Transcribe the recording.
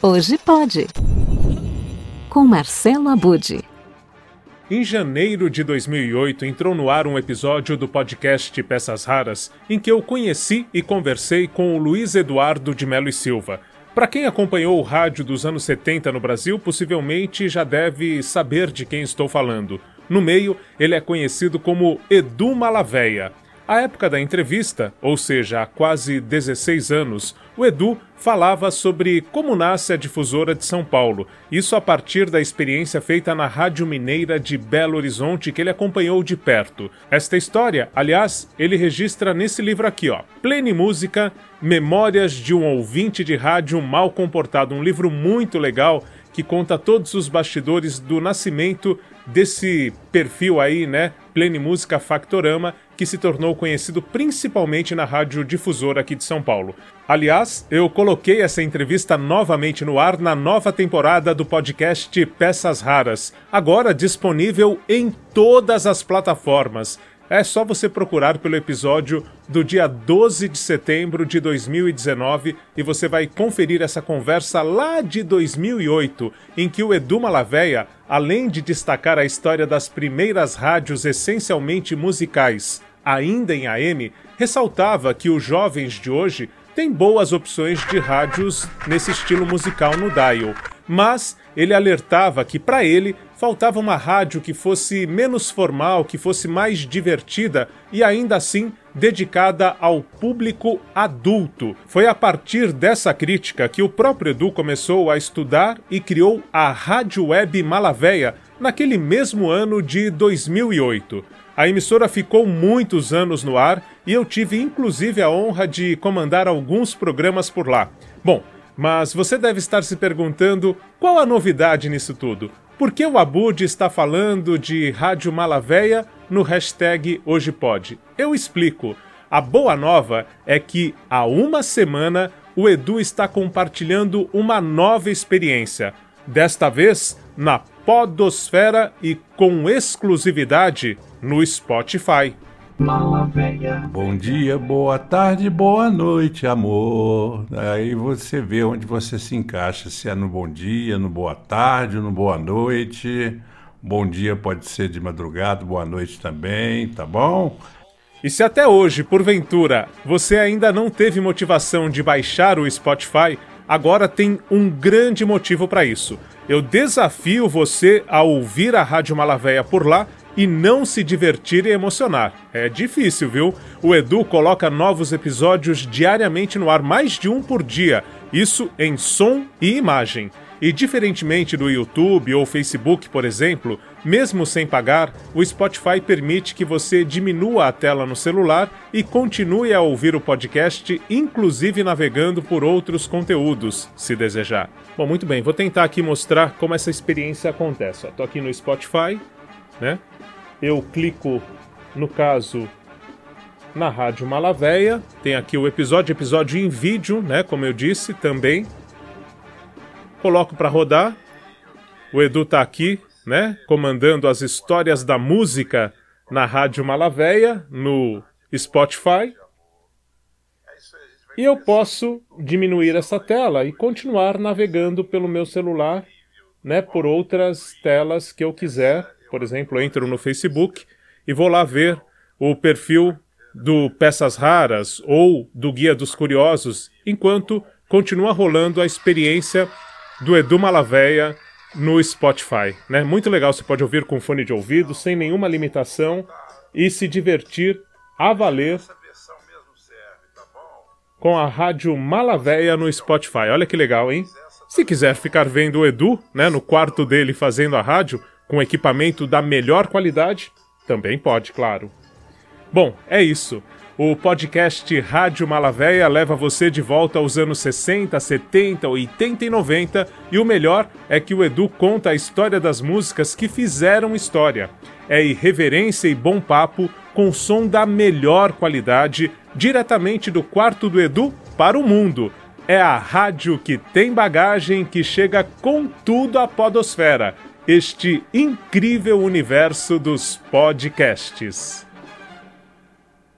Hoje pode. Com Marcelo Abude. Em janeiro de 2008 entrou no ar um episódio do podcast Peças Raras em que eu conheci e conversei com o Luiz Eduardo de Melo e Silva. Para quem acompanhou o rádio dos anos 70 no Brasil, possivelmente já deve saber de quem estou falando. No meio, ele é conhecido como Edu Malaveia. À época da entrevista, ou seja, há quase 16 anos, o Edu falava sobre como nasce a difusora de São Paulo, isso a partir da experiência feita na Rádio Mineira de Belo Horizonte que ele acompanhou de perto. Esta história, aliás, ele registra nesse livro aqui, ó, Plene Música, Memórias de um ouvinte de rádio mal comportado, um livro muito legal que conta todos os bastidores do nascimento desse perfil aí, né, Plene Música Factorama, que se tornou conhecido principalmente na rádio difusora aqui de São Paulo. Aliás, eu coloquei essa entrevista novamente no ar na nova temporada do podcast Peças Raras, agora disponível em todas as plataformas. É só você procurar pelo episódio do dia 12 de setembro de 2019 e você vai conferir essa conversa lá de 2008, em que o Edu Malaveia, além de destacar a história das primeiras rádios essencialmente musicais, ainda em AM, ressaltava que os jovens de hoje têm boas opções de rádios nesse estilo musical no dial, mas ele alertava que para ele faltava uma rádio que fosse menos formal, que fosse mais divertida e ainda assim dedicada ao público adulto. Foi a partir dessa crítica que o próprio Edu começou a estudar e criou a Rádio Web Malavéia naquele mesmo ano de 2008. A emissora ficou muitos anos no ar e eu tive inclusive a honra de comandar alguns programas por lá. Bom, mas você deve estar se perguntando qual a novidade nisso tudo? Por que o Abud está falando de Rádio Malavéia no hashtag Hoje Pode? Eu explico. A boa nova é que há uma semana o Edu está compartilhando uma nova experiência. Desta vez na Podosfera e com exclusividade no Spotify. Bom dia, boa tarde, boa noite, amor. Aí você vê onde você se encaixa, se é no bom dia, no boa tarde, no boa noite. Bom dia pode ser de madrugada, boa noite também, tá bom? E se até hoje, porventura, você ainda não teve motivação de baixar o Spotify, agora tem um grande motivo para isso. Eu desafio você a ouvir a Rádio Malavéia por lá e não se divertir e emocionar. É difícil, viu? O Edu coloca novos episódios diariamente no ar, mais de um por dia, isso em som e imagem. E diferentemente do YouTube ou Facebook, por exemplo, mesmo sem pagar, o Spotify permite que você diminua a tela no celular e continue a ouvir o podcast, inclusive navegando por outros conteúdos, se desejar. Bom, muito bem, vou tentar aqui mostrar como essa experiência acontece. Estou aqui no Spotify, né? eu clico, no caso, na Rádio Malavéia. Tem aqui o episódio, episódio em vídeo, né? Como eu disse também. Coloco para rodar. O Edu tá aqui, né? Comandando as histórias da música na Rádio Malavéia, no Spotify. E eu posso diminuir essa tela e continuar navegando pelo meu celular, né? Por outras telas que eu quiser por exemplo, entro no Facebook e vou lá ver o perfil do Peças Raras ou do Guia dos Curiosos, enquanto continua rolando a experiência do Edu Malaveia no Spotify. Né? Muito legal, você pode ouvir com fone de ouvido, sem nenhuma limitação e se divertir a valer com a rádio Malaveia no Spotify. Olha que legal, hein? Se quiser ficar vendo o Edu, né, no quarto dele fazendo a rádio, com equipamento da melhor qualidade? Também pode, claro. Bom, é isso. O podcast Rádio Malavéia leva você de volta aos anos 60, 70, 80 e 90, e o melhor é que o Edu conta a história das músicas que fizeram história. É irreverência e bom papo com som da melhor qualidade, diretamente do quarto do Edu para o mundo. É a rádio que tem bagagem que chega com tudo à podosfera este incrível universo dos podcasts.